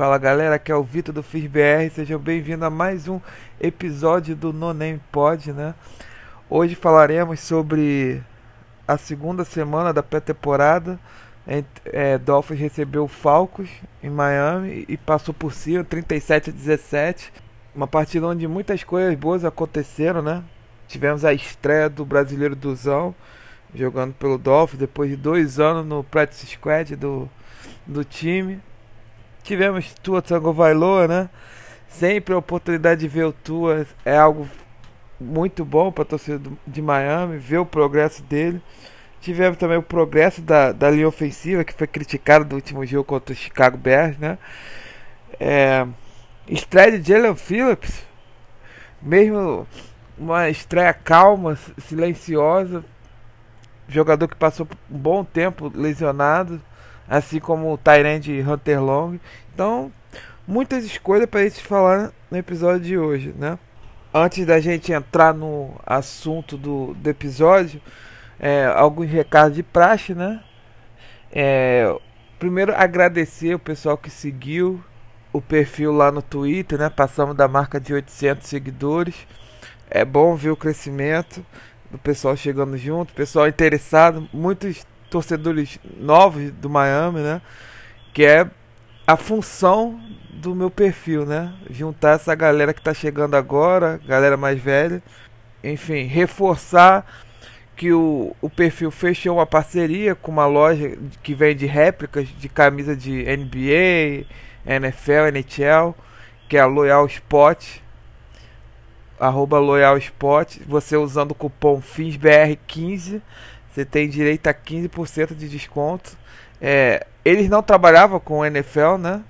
Fala galera, aqui é o Vitor do FISBR, sejam bem-vindos a mais um episódio do No Name Pod, né? Hoje falaremos sobre a segunda semana da pré-temporada. É, Dolphins recebeu o Falcons em Miami e passou por cima, 37 a 17. Uma partida onde muitas coisas boas aconteceram, né? Tivemos a estreia do brasileiro Duzão jogando pelo Dolphins depois de dois anos no practice squad do, do time tivemos Tua Tango Vailoa, né? Sempre a oportunidade de ver o Tua é algo muito bom para a torcida de Miami, ver o progresso dele. Tivemos também o progresso da, da linha ofensiva, que foi criticado no último jogo contra o Chicago Bears, né? É, estreia de Jalen Phillips, mesmo uma estreia calma, silenciosa, jogador que passou um bom tempo lesionado, assim como o Tyrande Hunter Long. Então, muitas escolhas para gente falar no episódio de hoje, né? Antes da gente entrar no assunto do, do episódio, é, alguns recados de praxe, né? É, primeiro, agradecer o pessoal que seguiu o perfil lá no Twitter, né? Passamos da marca de 800 seguidores. É bom ver o crescimento do pessoal chegando junto, pessoal interessado, muitos torcedores novos do Miami, né? Que é a função do meu perfil, né? Juntar essa galera que tá chegando agora, galera mais velha, enfim, reforçar que o, o perfil fechou uma parceria com uma loja que vende réplicas de camisa de NBA, NFL, NHL, que é a Loyal Spot, arroba Loyal Spot, você usando o cupom FINSBR15 você tem direito a 15% de desconto. É, eles não trabalhavam com o NFL, né?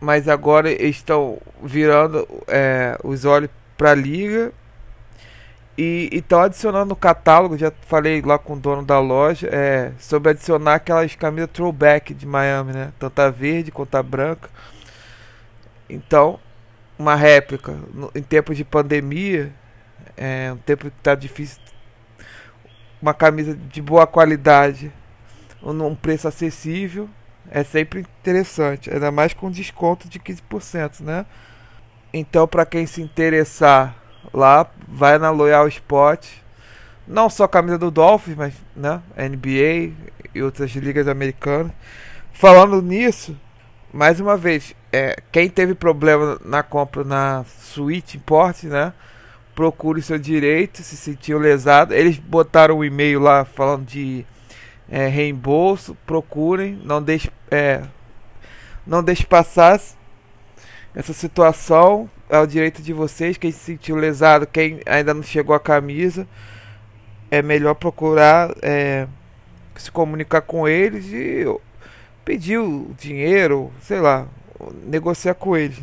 Mas agora estão virando é, os olhos para a liga e estão adicionando no catálogo. Já falei lá com o dono da loja é, sobre adicionar aquelas camisas throwback de Miami, né? Tanto a verde quanto a branca. Então, uma réplica no, em tempos de pandemia, é um tempo que está difícil uma camisa de boa qualidade num preço acessível é sempre interessante, ainda mais com desconto de 15%, né? Então, para quem se interessar lá, vai na Loyal Spot. Não só camisa do Dolphins, mas né, NBA e outras ligas americanas. Falando nisso, mais uma vez, é, quem teve problema na compra na Switch Import, né? Procure seu direito, se sentiu lesado. Eles botaram um e-mail lá falando de é, reembolso, procurem, não deixe, é, não deixe passar essa situação. É o direito de vocês, quem se sentiu lesado, quem ainda não chegou a camisa, é melhor procurar é, se comunicar com eles e pedir o dinheiro, sei lá, negociar com eles.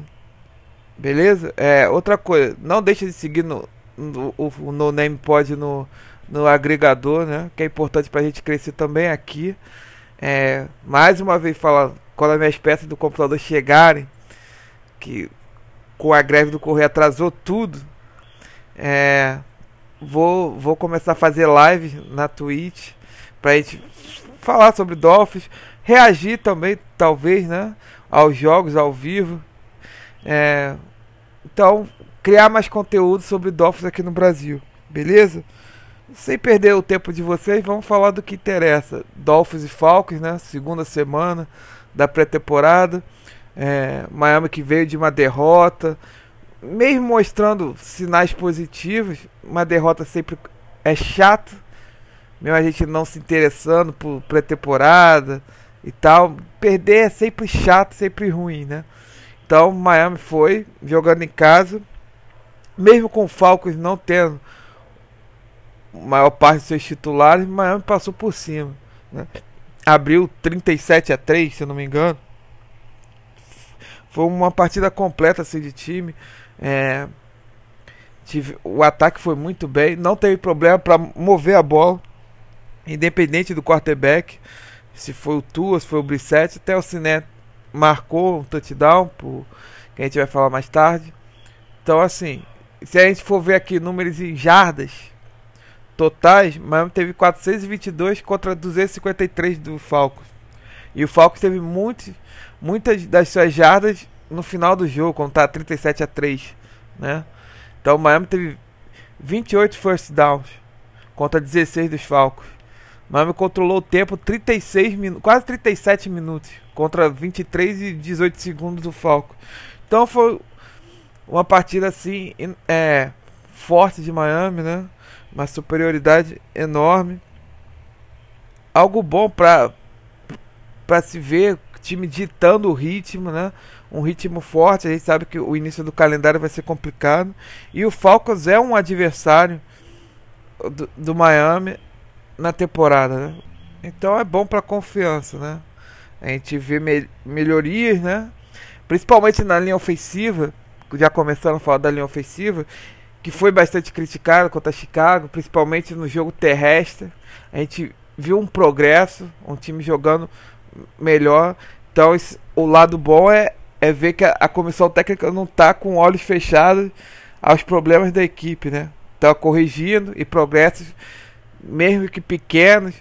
Beleza? É, outra coisa, não deixe de seguir no, no, o No Name Pod no, no agregador, né? Que é importante pra gente crescer também aqui. É, mais uma vez falando, quando as minhas peças do computador chegarem, que com a greve do correio atrasou tudo, é, vou, vou começar a fazer live na Twitch pra gente falar sobre Dolphins, reagir também, talvez, né? Aos jogos ao vivo. É, então, criar mais conteúdo sobre Dolphins aqui no Brasil, beleza? Sem perder o tempo de vocês, vamos falar do que interessa. Dolphins e Falcons, né? Segunda semana da pré-temporada. É, Miami que veio de uma derrota, mesmo mostrando sinais positivos, uma derrota sempre é chata, mesmo a gente não se interessando por pré-temporada e tal, perder é sempre chato, sempre ruim, né? Então, Miami foi jogando em casa, mesmo com o Falcons não tendo maior parte de seus titulares, Miami passou por cima. Né? Abriu 37 a 3, se eu não me engano. Foi uma partida completa assim, de time. É, tive, o ataque foi muito bem, não teve problema para mover a bola, independente do quarterback. Se foi o Tua, se foi o Brissette, até o Ciné marcou um touchdown, por, que a gente vai falar mais tarde. Então, assim, se a gente for ver aqui números em jardas totais, Miami teve 422 contra 253 do Falcons. E o Falcons teve muito, muitas das suas jardas no final do jogo, quando tá 37 a 3, né? Então o Miami teve 28 first downs contra 16 dos Falcons. Miami controlou o tempo 36 minutos, quase 37 minutos contra 23 e 18 segundos do Falcons. Então foi uma partida assim é, forte de Miami, né? Uma superioridade enorme. Algo bom para para se ver time ditando o ritmo, né? Um ritmo forte. A gente sabe que o início do calendário vai ser complicado. E o Falcons é um adversário do, do Miami na temporada, né? Então é bom para confiança, né? A gente vê me melhorias, né? Principalmente na linha ofensiva, já começando a falar da linha ofensiva, que foi bastante criticada contra Chicago, principalmente no jogo terrestre. A gente viu um progresso, um time jogando melhor. Então, esse, o lado bom é, é ver que a, a comissão técnica não está com olhos fechados aos problemas da equipe, né? Está corrigindo e progressos, mesmo que pequenos,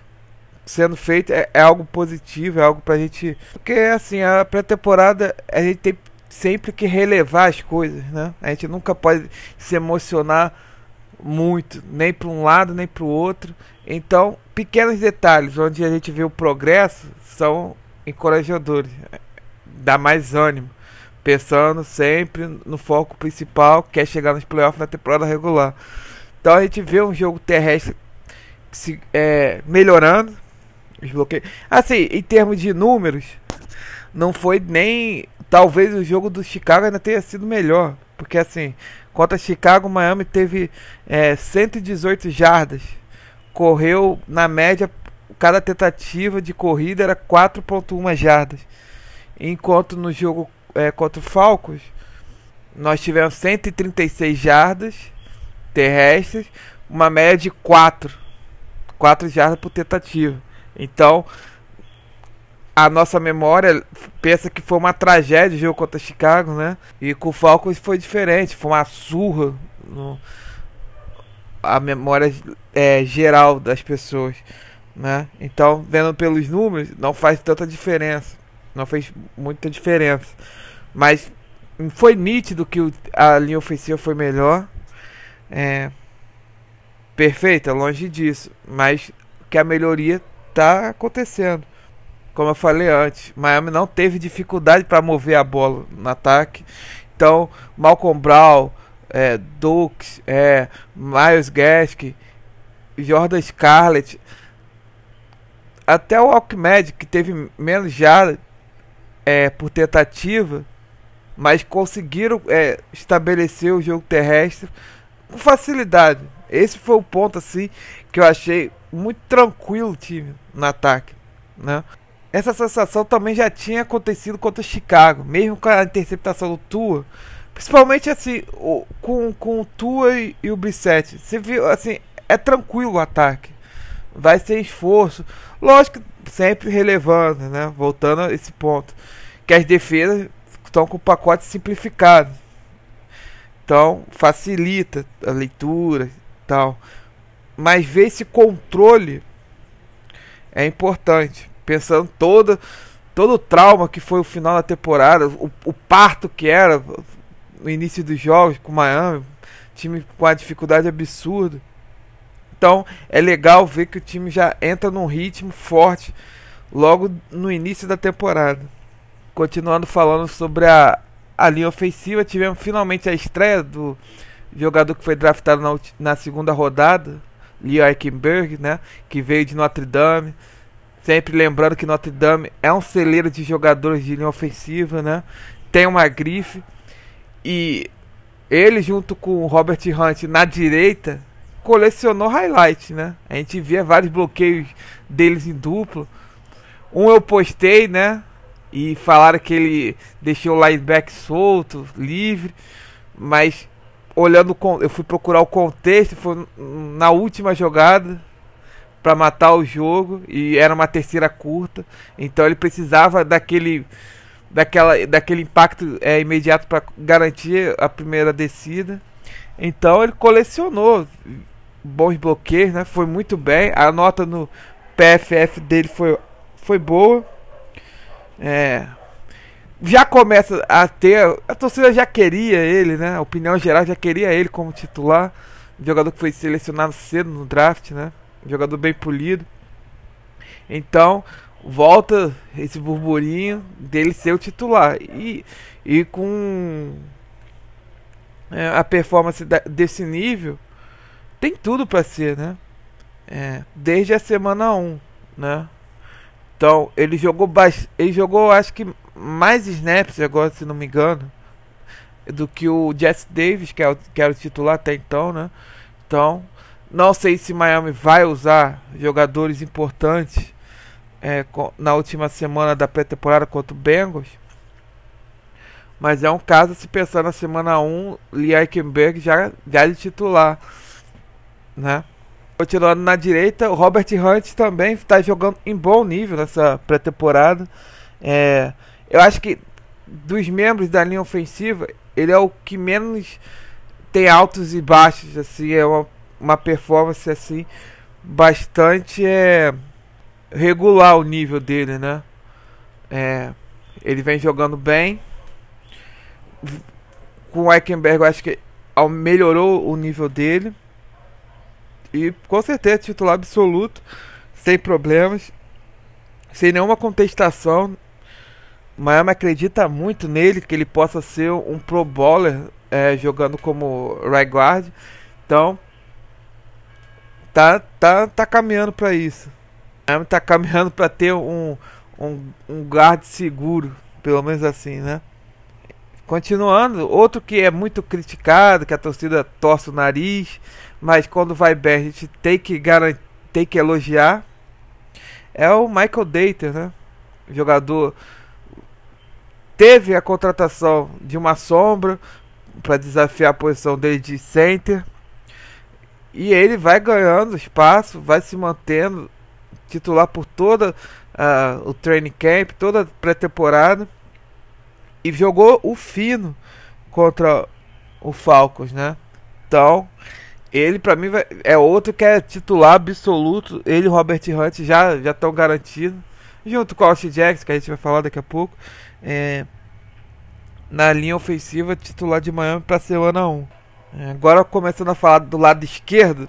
sendo feito é, é algo positivo, é algo para a gente. Porque assim, a pré-temporada a gente tem sempre que relevar as coisas, né? A gente nunca pode se emocionar muito, nem para um lado nem para o outro. Então, pequenos detalhes onde a gente vê o progresso são encorajadores, dá mais ânimo, pensando sempre no foco principal, que é chegar nos playoffs na temporada regular. Então a gente vê um jogo terrestre se, é, melhorando, os. Assim, em termos de números, não foi nem. Talvez o jogo do Chicago ainda tenha sido melhor. Porque assim, contra Chicago, Miami teve é, 118 jardas. Correu na média cada tentativa de corrida era 4.1 jardas. Enquanto no jogo é, contra o Falcons, nós tivemos 136 jardas terrestres, uma média de 4. 4 jardas por tentativa. Então, a nossa memória pensa que foi uma tragédia o jogo contra Chicago, né? E com o Falcons foi diferente, foi uma surra no, a memória é, geral das pessoas né? Então, vendo pelos números, não faz tanta diferença. Não fez muita diferença. Mas foi nítido que a linha ofensiva foi melhor. É, perfeita, longe disso. Mas que a melhoria está acontecendo. Como eu falei antes, Miami não teve dificuldade para mover a bola no ataque. Então, Malcolm Brown, é, Dukes, é, Miles Gaskin, Jordan Scarlett até o Alckmed, que teve menos já é, por tentativa, mas conseguiram é, estabelecer o jogo terrestre com facilidade. Esse foi o ponto assim que eu achei muito tranquilo o time no ataque, né? Essa sensação também já tinha acontecido contra Chicago, mesmo com a interceptação do Tua, principalmente assim, o, com, com o Tua e, e o Brissette. Você viu assim, é tranquilo o ataque vai ser esforço. Lógico, sempre relevando, né? Voltando a esse ponto. Que as defesas estão com o pacote simplificado. Então, facilita a leitura e tal. Mas ver esse controle é importante. Pensando todo, todo o trauma que foi o final da temporada, o, o parto que era no início dos jogos com o Miami, time com a dificuldade absurda. Então é legal ver que o time já entra num ritmo forte logo no início da temporada. Continuando falando sobre a, a linha ofensiva, tivemos finalmente a estreia do jogador que foi draftado na, na segunda rodada, Leo Eichenberg, né, que veio de Notre Dame. Sempre lembrando que Notre Dame é um celeiro de jogadores de linha ofensiva, né? Tem uma grife e ele junto com o Robert Hunt na direita colecionou highlight, né? A gente via vários bloqueios deles em duplo. Um eu postei, né? E falaram que ele deixou o linebacker solto, livre. Mas olhando, eu fui procurar o contexto. Foi na última jogada para matar o jogo e era uma terceira curta. Então ele precisava daquele daquela daquele impacto é, imediato para garantir a primeira descida. Então ele colecionou bons bloqueios, né? Foi muito bem. A nota no PFF dele foi, foi boa. É, já começa a ter. A torcida já queria ele, né? A opinião geral já queria ele como titular. jogador que foi selecionado cedo no draft, né? jogador bem polido. Então, volta esse burburinho dele ser o titular. E, e com é, a performance desse nível, tem tudo para ser, né? É, desde a semana 1, né? Então, ele jogou ele jogou acho que mais snaps agora, se não me engano, do que o Jesse Davis, que, é o, que era o titular até então, né? Então, não sei se Miami vai usar jogadores importantes é, na última semana da pré-temporada contra o Bengals. Mas é um caso se pensar na semana 1, Lee Eichenberg já, já de titular. Né? Continuando na direita, o Robert Hunt também está jogando em bom nível nessa pré-temporada. É, eu acho que dos membros da linha ofensiva, ele é o que menos tem altos e baixos. Assim, é uma, uma performance assim bastante é, regular o nível dele, né? É, ele vem jogando bem. Com o Eichenberg, eu acho que melhorou o nível dele. E com certeza titular absoluto, sem problemas, sem nenhuma contestação. Miami acredita muito nele, que ele possa ser um pro bowler é, jogando como right guard. Então, tá, tá, tá caminhando para isso. Miami tá caminhando para ter um, um, um guard seguro, pelo menos assim, né? Continuando, outro que é muito criticado, que a torcida torce o nariz, mas quando vai bem a gente tem que garantir, tem que elogiar, é o Michael Dater, né? Jogador teve a contratação de uma sombra para desafiar a posição dele de center. E ele vai ganhando espaço, vai se mantendo titular por toda uh, o training camp, toda pré-temporada. E jogou o fino contra o Falcons, né? Então, ele para mim é outro que é titular absoluto. Ele e Robert Hunt já já estão garantidos. Junto com o Austin Jackson, que a gente vai falar daqui a pouco. É, na linha ofensiva titular de Miami para semana 1. É, agora começando a falar do lado esquerdo,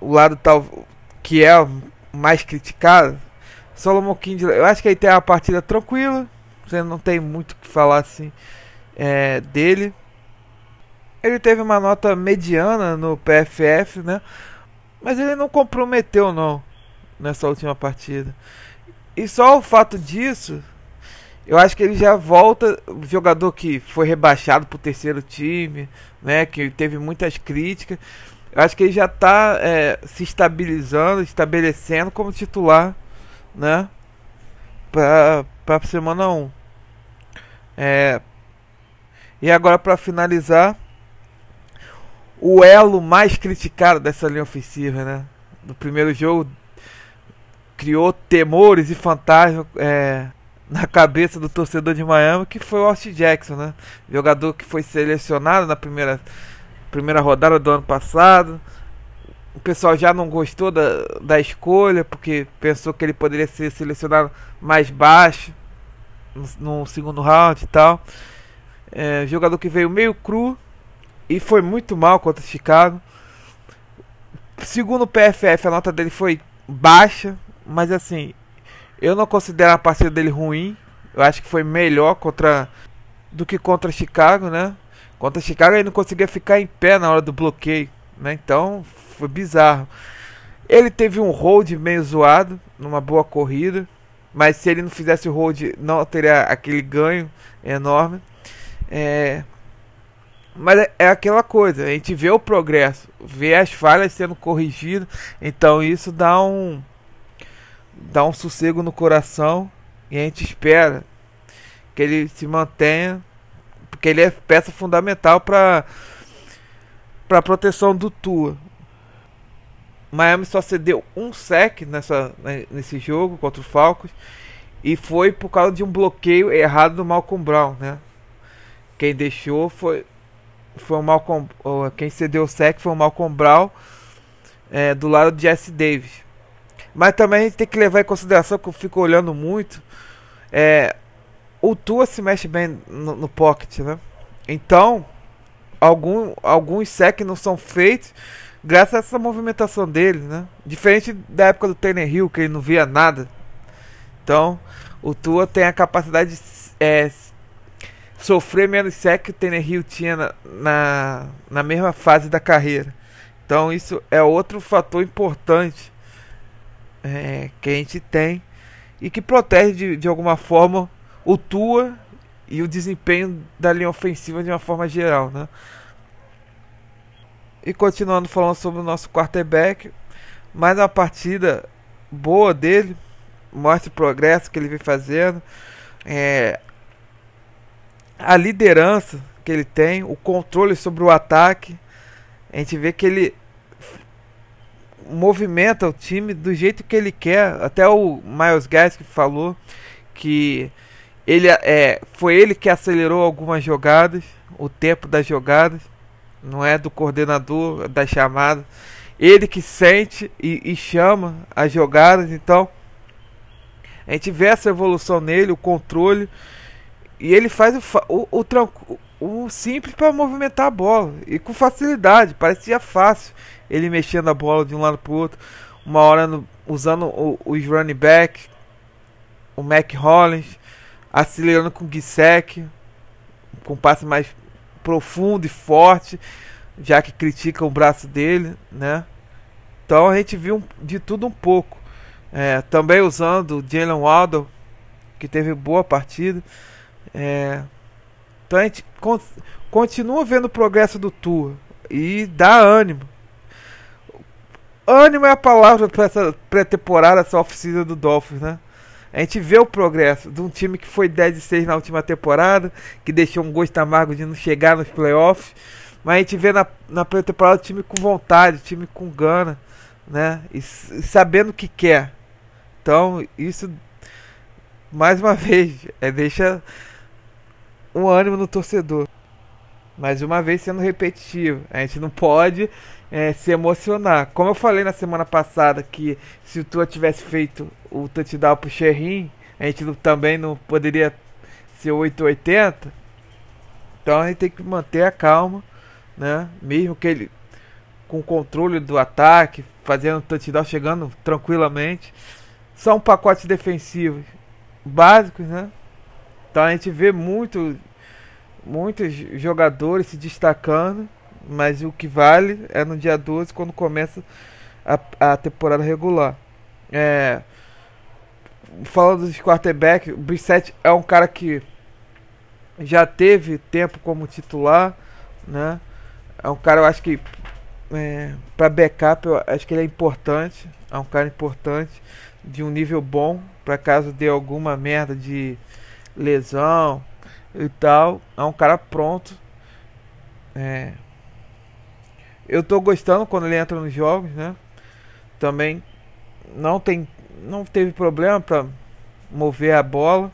o lado tal que é mais criticado, Solomon Kindle, eu acho que ele tem uma partida tranquila, você não tem muito o que falar assim é, dele. Ele teve uma nota mediana no PFF, né? Mas ele não comprometeu não nessa última partida. E só o fato disso eu acho que ele já volta, jogador que foi rebaixado para o terceiro time, né, que teve muitas críticas. Eu acho que ele já está é, se estabilizando, estabelecendo como titular, né, para a semana 1. É, e agora para finalizar, o elo mais criticado dessa linha ofensiva, né? No primeiro jogo criou temores e fantasmas é, na cabeça do torcedor de Miami, que foi o Austin Jackson, né? Jogador que foi selecionado na primeira, primeira rodada do ano passado. O pessoal já não gostou da, da escolha, porque pensou que ele poderia ser selecionado mais baixo no, segundo round e tal. É, jogador que veio meio cru e foi muito mal contra o Chicago. Segundo o PFF, a nota dele foi baixa, mas assim, eu não considero a partida dele ruim. Eu acho que foi melhor contra do que contra Chicago, né? Contra Chicago ele não conseguia ficar em pé na hora do bloqueio, né? Então foi bizarro. Ele teve um hold meio zoado numa boa corrida, mas se ele não fizesse o hold não teria aquele ganho enorme. É... Mas é, é aquela coisa, a gente vê o progresso, vê as falhas sendo corrigidas, então isso dá um dá um sossego no coração e a gente espera que ele se mantenha, porque ele é peça fundamental para para proteção do Tua. Miami só cedeu um sec nessa, né, nesse jogo contra o Falcons e foi por causa de um bloqueio errado do Malcolm Brown, né? Quem deixou foi foi o Malcolm, quem cedeu o sec foi o Malcolm Brown é, do lado de Jesse Davis. Mas também a gente tem que levar em consideração que eu fico olhando muito. É, o Tua se mexe bem no, no pocket, né? Então, algum, alguns sec não são feitos graças a essa movimentação dele, né? Diferente da época do Tanner Hill, que ele não via nada. Então, o Tua tem a capacidade de é, sofrer menos sec que o Tanner Hill tinha na, na, na mesma fase da carreira. Então, isso é outro fator importante é, que a gente tem e que protege de, de alguma forma o Tua e o desempenho da linha ofensiva de uma forma geral, né? E continuando falando sobre o nosso quarterback, mais uma partida boa dele, mostra o progresso que ele vem fazendo, é, a liderança que ele tem, o controle sobre o ataque. A gente vê que ele movimenta o time do jeito que ele quer. Até o Miles Gaskin falou que ele é, foi ele que acelerou algumas jogadas, o tempo das jogadas não é do coordenador da chamada. Ele que sente e, e chama as jogadas, então a gente vê essa evolução nele, o controle, e ele faz o, o, o, o simples para movimentar a bola e com facilidade, parecia fácil ele mexendo a bola de um lado para o outro, uma hora no, usando o, os running back, o Mac Hollins, acelerando com o Gisek, com passe mais profundo e forte, já que critica o braço dele, né? Então a gente viu de tudo um pouco. É, também usando o Jalen Waddle, que teve boa partida. É, então a gente con continua vendo o progresso do Tour e dá ânimo. Ânimo é a palavra para essa pré-temporada, essa oficina do Dolphins, né? A gente vê o progresso de um time que foi 10 e 6 na última temporada, que deixou um gosto amargo de não chegar nos playoffs. Mas a gente vê na, na pré-temporada o time com vontade, time com gana, né? E, e sabendo o que quer. Então, isso, mais uma vez, é, deixa um ânimo no torcedor. Mais uma vez sendo repetitivo. A gente não pode é, se emocionar. Como eu falei na semana passada que se o Tua tivesse feito o touchdown pro Sherrin, a gente não, também não poderia ser 880. Então a gente tem que manter a calma, né? Mesmo que ele com controle do ataque, fazendo touchdown, chegando tranquilamente. São pacotes defensivos básicos, né? Então a gente vê muito, muitos jogadores se destacando mas o que vale é no dia 12 quando começa a, a temporada regular. É, falando dos quarterback, o Brissett é um cara que já teve tempo como titular, né? É um cara, eu acho que é, para backup, eu acho que ele é importante. É um cara importante, de um nível bom, para caso dê alguma merda de lesão e tal. É um cara pronto. É, eu tô gostando quando ele entra nos jogos, né? Também não tem não teve problema para mover a bola.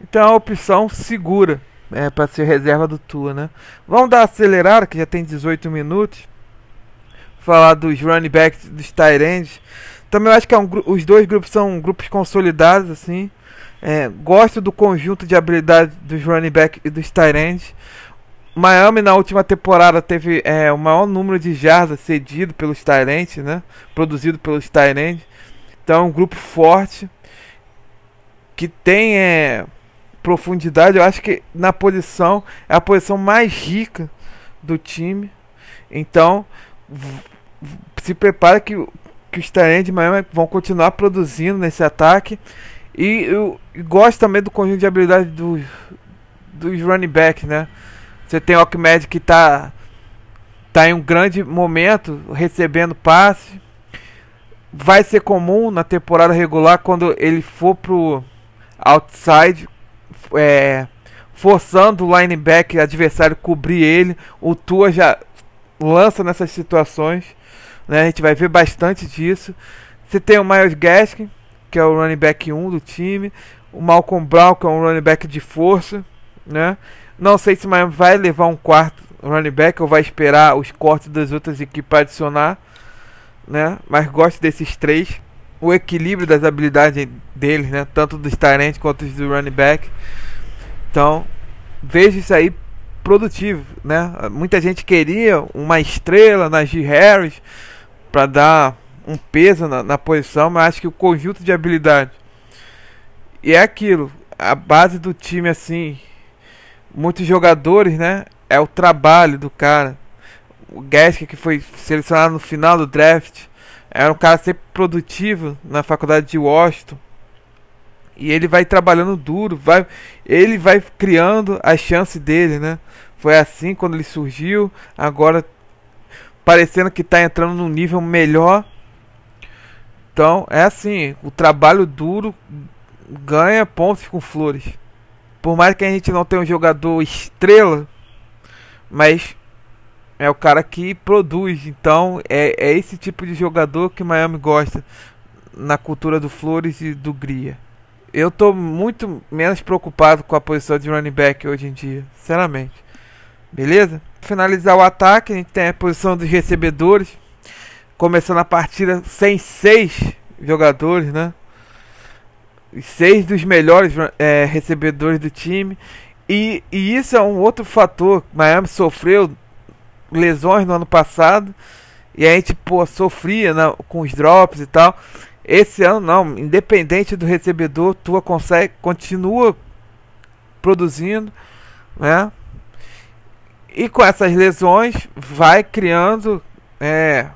Então é uma opção segura é, para ser reserva do Tua, né? Vamos dar acelerada, que já tem 18 minutos. Falar dos running backs dos Tyrands. Também eu acho que é um, os dois grupos são grupos consolidados, assim. É, gosto do conjunto de habilidades dos running backs e dos Tyrands. Miami na última temporada teve é, o maior número de jardas cedido pelos Tyrants, né? Produzido pelos Tyrants. Então um grupo forte que tem é, profundidade. Eu acho que na posição é a posição mais rica do time. Então se prepara que, que os Tyrants de Miami vão continuar produzindo nesse ataque. E eu, gosto também do conjunto de habilidade dos, dos running backs, né? Você tem o Ocmed que está tá em um grande momento, recebendo passe. Vai ser comum na temporada regular quando ele for pro outside, é, forçando o linebacker adversário cobrir ele. O Tua já lança nessas situações. Né? A gente vai ver bastante disso. Você tem o Miles Gaskin, que é o running back 1 do time. O Malcolm Brown, que é um running back de força. Né? Não sei se Miami vai levar um quarto running back ou vai esperar os cortes das outras equipes para adicionar, né? Mas gosto desses três. o equilíbrio das habilidades deles, né? Tanto dos Tyrant quanto dos do running back. Então, vejo isso aí produtivo, né? Muita gente queria uma estrela na G. Harris para dar um peso na, na, posição, mas acho que o conjunto de habilidade e é aquilo, a base do time assim, muitos jogadores, né? É o trabalho do cara. O Gask que foi selecionado no final do draft era um cara sempre produtivo na faculdade de Washington. E ele vai trabalhando duro, vai, ele vai criando a chance dele, né? Foi assim quando ele surgiu, agora parecendo que está entrando num nível melhor. Então, é assim, o trabalho duro ganha pontos com flores. Por mais que a gente não tenha um jogador estrela, mas é o cara que produz. Então, é, é esse tipo de jogador que Miami gosta na cultura do Flores e do Gria eu tô muito menos preocupado com a posição de running back hoje em dia, sinceramente. Beleza? Finalizar o ataque, a gente tem a posição dos recebedores. Começando a partida sem seis jogadores, né? Seis dos melhores é, recebedores do time. E, e isso é um outro fator. Miami sofreu lesões no ano passado. E a gente, pô, sofria né, com os drops e tal. Esse ano não, independente do recebedor, Tua consegue, continua produzindo, né? E com essas lesões vai criando é,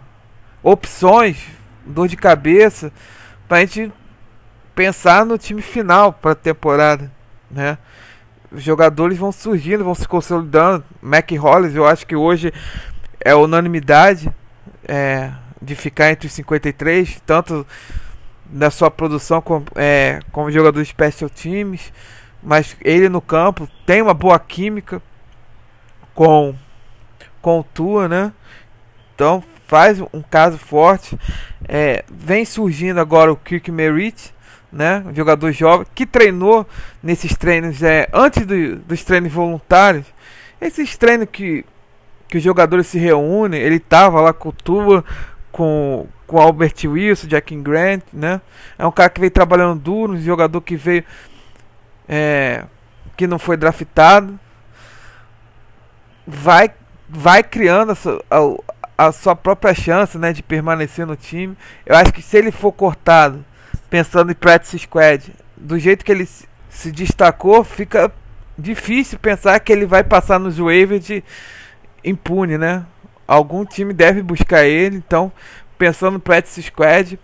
opções, dor de cabeça, para a gente pensar no time final para a temporada, né? Jogadores vão surgindo, vão se consolidando. Mac Hollis, eu acho que hoje é unanimidade. É, de ficar entre os 53, tanto na sua produção como, é, como jogador de special teams, mas ele no campo tem uma boa química com, com o Tua, né? Então faz um caso forte. É, vem surgindo agora o Kirk Merritt, né? Um jogador jovem que treinou nesses treinos é, antes do, dos treinos voluntários. Esses treinos que, que os jogadores se reúnem, ele tava lá com o Tua, com, com Albert Wilson, Jack Grant, né? É um cara que veio trabalhando duro, um jogador que veio é, que não foi draftado, vai vai criando a a sua própria chance, né, de permanecer no time. Eu acho que se ele for cortado, pensando em practice squad, do jeito que ele se, destacou, fica difícil pensar que ele vai passar nos waivers impune, né? algum time deve buscar ele. Então, pensando no practice squad,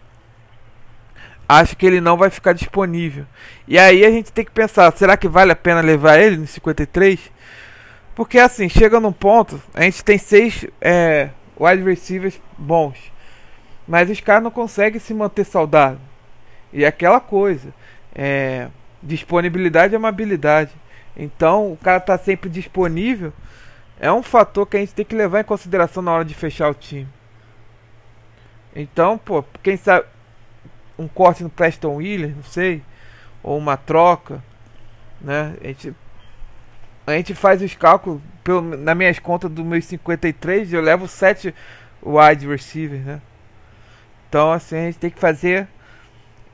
acho que ele não vai ficar disponível. E aí a gente tem que pensar, será que vale a pena levar ele no 53? Porque assim, chega num ponto, a gente tem seis é, wide receivers bons. Mas os caras não conseguem se manter saudável. E aquela coisa, é, disponibilidade é uma habilidade. Então o cara tá sempre disponível é um fator que a gente tem que levar em consideração na hora de fechar o time. Então, pô, quem sabe um corte no Preston Williams, não sei, ou uma troca, né? A gente, a gente faz os cálculos, pelo, nas minhas contas do meus 53, eu levo 7 wide receivers, né? Então, assim, a gente tem que fazer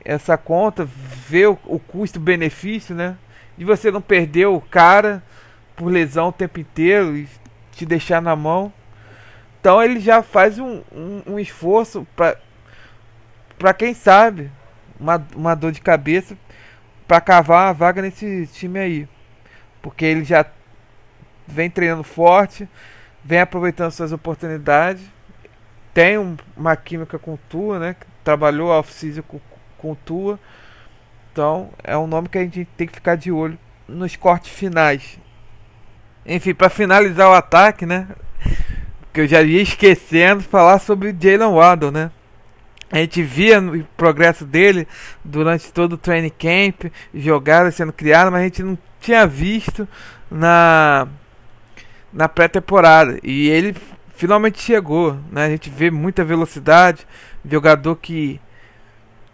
essa conta, ver o, o custo-benefício, né? De você não perder o cara por lesão o tempo inteiro e te deixar na mão. Então ele já faz um, um, um esforço para para quem sabe uma, uma dor de cabeça para cavar a vaga nesse time aí. Porque ele já vem treinando forte, vem aproveitando suas oportunidades, tem um, uma química com o Tua, né? Trabalhou off-season com o Tua. Então é um nome que a gente tem que ficar de olho nos cortes finais. Enfim, para finalizar o ataque, né? Que eu já ia esquecendo falar sobre Jalen Waddle, né? A gente via o progresso dele durante todo o training camp, jogadas sendo criadas, mas a gente não tinha visto na na pré-temporada. E ele finalmente chegou, né? A gente vê muita velocidade, jogador que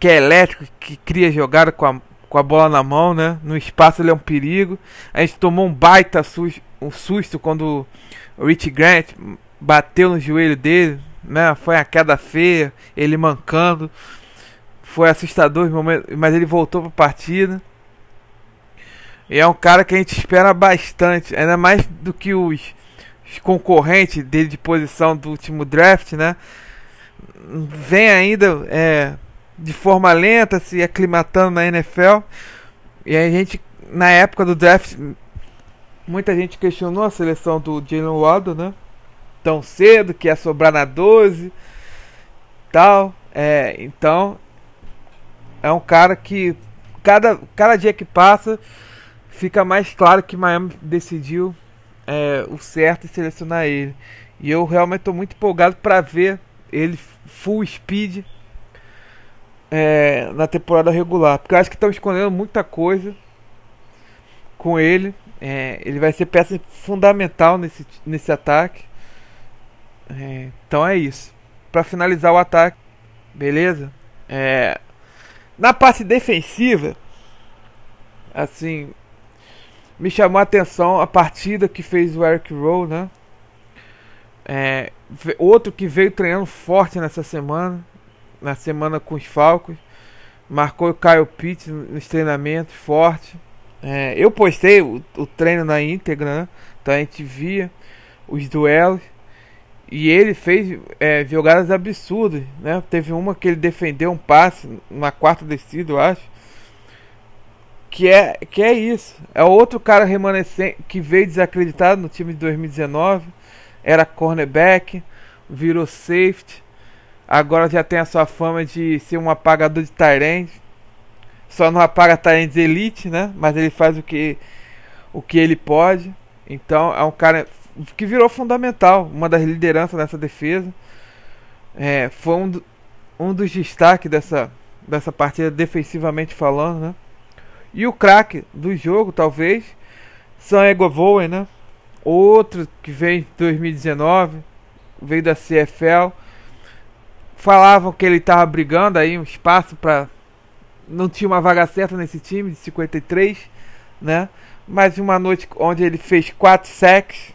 que é elétrico, que cria jogada com a, com a bola na mão, né? No espaço ele é um perigo. A gente tomou um baita susto, um susto quando o Rich Grant bateu no joelho dele, né? Foi a queda feia, ele mancando. foi assustador, mas ele voltou para a partida. E é um cara que a gente espera bastante, ainda mais do que os, os concorrentes dele de posição do último draft, né? Vem ainda é, de forma lenta, se aclimatando na NFL. E a gente, na época do draft, muita gente questionou a seleção do Jalen Waddle, né? Tão cedo, que ia sobrar na 12 tal. É, então, é um cara que cada, cada dia que passa fica mais claro que Miami decidiu é, o certo e selecionar ele. E eu realmente estou muito empolgado para ver ele full speed é, na temporada regular. Porque eu acho que estão escondendo muita coisa com ele. É, ele vai ser peça fundamental nesse, nesse ataque. É, então é isso. Para finalizar o ataque, beleza? É, na parte defensiva, assim, me chamou a atenção a partida que fez o Eric Rowe, né? É, outro que veio treinando forte nessa semana, na semana com os Falcons, marcou o Kyle Pitts nos treinamentos forte. É, eu postei o, o, treino na íntegra, né? então a gente via os duelos. E ele fez é, jogadas absurdas, né? Teve uma que ele defendeu um passe na quarta descida, eu acho. Que é, que é isso. É outro cara remanescente que veio desacreditado no time de 2019. Era cornerback, virou safety. Agora já tem a sua fama de ser um apagador de Tyrande. Só não apaga Tyrande elite, né? Mas ele faz o que, o que ele pode. Então é um cara que virou fundamental, uma das lideranças nessa defesa. É, foi um, do, um dos destaques dessa, dessa partida, defensivamente falando, né? E o craque do jogo, talvez, Sam Egovoen, né? Outro que veio em 2019, veio da CFL. Falavam que ele estava brigando aí um espaço para não tinha uma vaga certa nesse time de 53, né? Mas uma noite onde ele fez 4 sacks,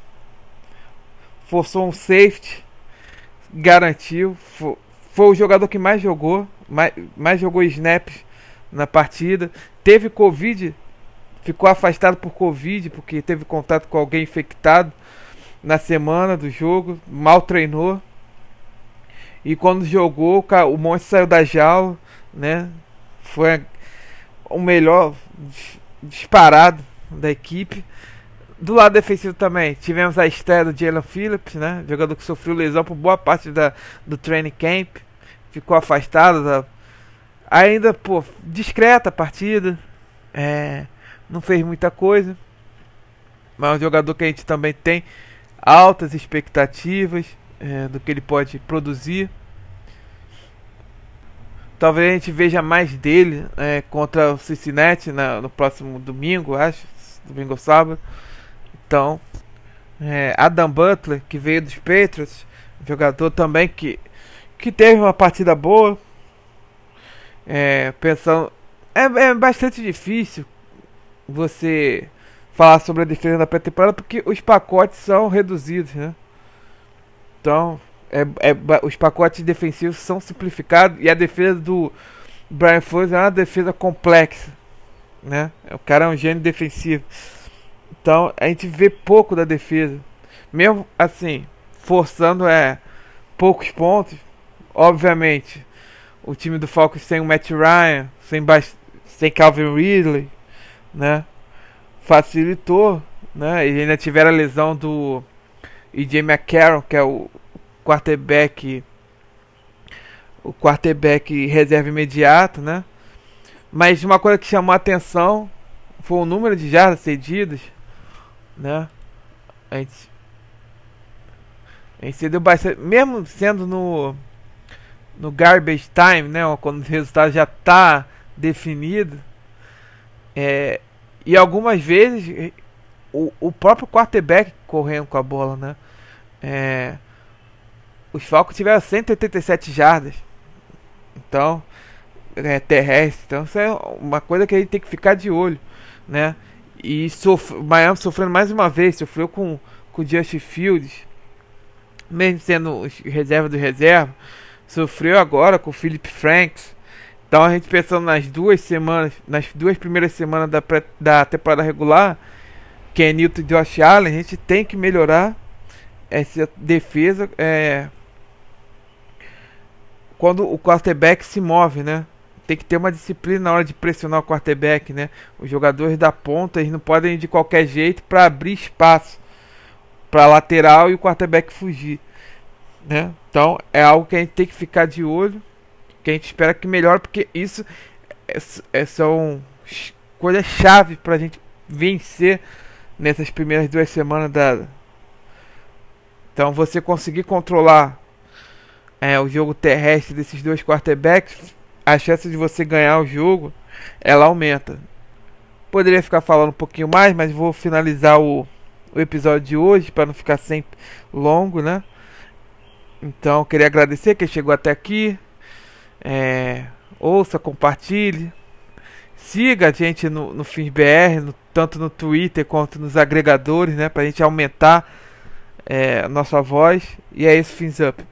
forçou um safety, garantiu. Foi, foi, o jogador que mais jogou, mais, mais jogou snaps na partida. Teve Covid, ficou afastado por Covid, porque teve contato com alguém infectado na semana do jogo, mal treinou. E quando jogou, o monstro saiu da jaula, né? Foi o melhor disparado da equipe. Do lado defensivo também, tivemos a estreia do Jalen Phillips, né? Jogador que sofreu lesão por boa parte da, do training camp. Ficou afastado. Da, ainda, pô, discreta a partida. É, não fez muita coisa. Mas é um jogador que a gente também tem altas expectativas é, do que ele pode produzir. Talvez a gente veja mais dele é, contra o Cincinnati na, no próximo domingo, acho. Domingo ou sábado. Então, é, Adam Butler, que veio dos Patriots, jogador também que, que teve uma partida boa. É, pensando. É, é bastante difícil você falar sobre a defesa da pré-temporada porque os pacotes são reduzidos, né? Então, é, é, os pacotes defensivos são simplificados e a defesa do Brian Flores é uma defesa complexa, né? O cara é um gênio defensivo. Então a gente vê pouco da defesa. Mesmo assim, forçando é poucos pontos. Obviamente, o time do Falcons sem o Matt Ryan, sem, sem Calvin Ridley, né? Facilitou, né? E ainda tiveram a lesão do EJ McCarron, que é o quarterback o quarterback reserva imediato, né? Mas uma coisa que chamou a atenção foi o número de jardas cedidas né? A gente, a gente cedeu bastante, mesmo sendo no no garbage time, né? Quando o resultado já está definido, é, e algumas vezes o, o próprio quarterback correndo com a bola, né? É, os Falcons tiveram 187 jardas, então é, terrestre, então isso é uma coisa que a gente tem que ficar de olho, né? E sof Miami sofrendo mais uma vez, sofreu com, com o Justin Fields, mesmo sendo reserva do reserva, sofreu agora com o Philip Franks. Então a gente pensando nas duas semanas, nas duas primeiras semanas da, pré, da temporada regular, é Newton e Josh Allen, a gente tem que melhorar essa defesa é, quando o quarterback se move, né? Tem que ter uma disciplina na hora de pressionar o quarterback, né? Os jogadores da ponta eles não podem ir de qualquer jeito para abrir espaço para lateral e o quarterback fugir, né? Então é algo que a gente tem que ficar de olho, que a gente espera que melhore, porque isso é, é, são coisas chave para a gente vencer nessas primeiras duas semanas da. Então você conseguir controlar é, o jogo terrestre desses dois quarterbacks, a chance de você ganhar o jogo ela aumenta. Poderia ficar falando um pouquinho mais, mas vou finalizar o, o episódio de hoje para não ficar sempre longo, né? Então queria agradecer quem chegou até aqui. É, ouça, compartilhe. Siga a gente no, no FISBR, no, tanto no Twitter quanto nos agregadores, né? Pra gente aumentar é, a nossa voz. E é isso, Fins Up.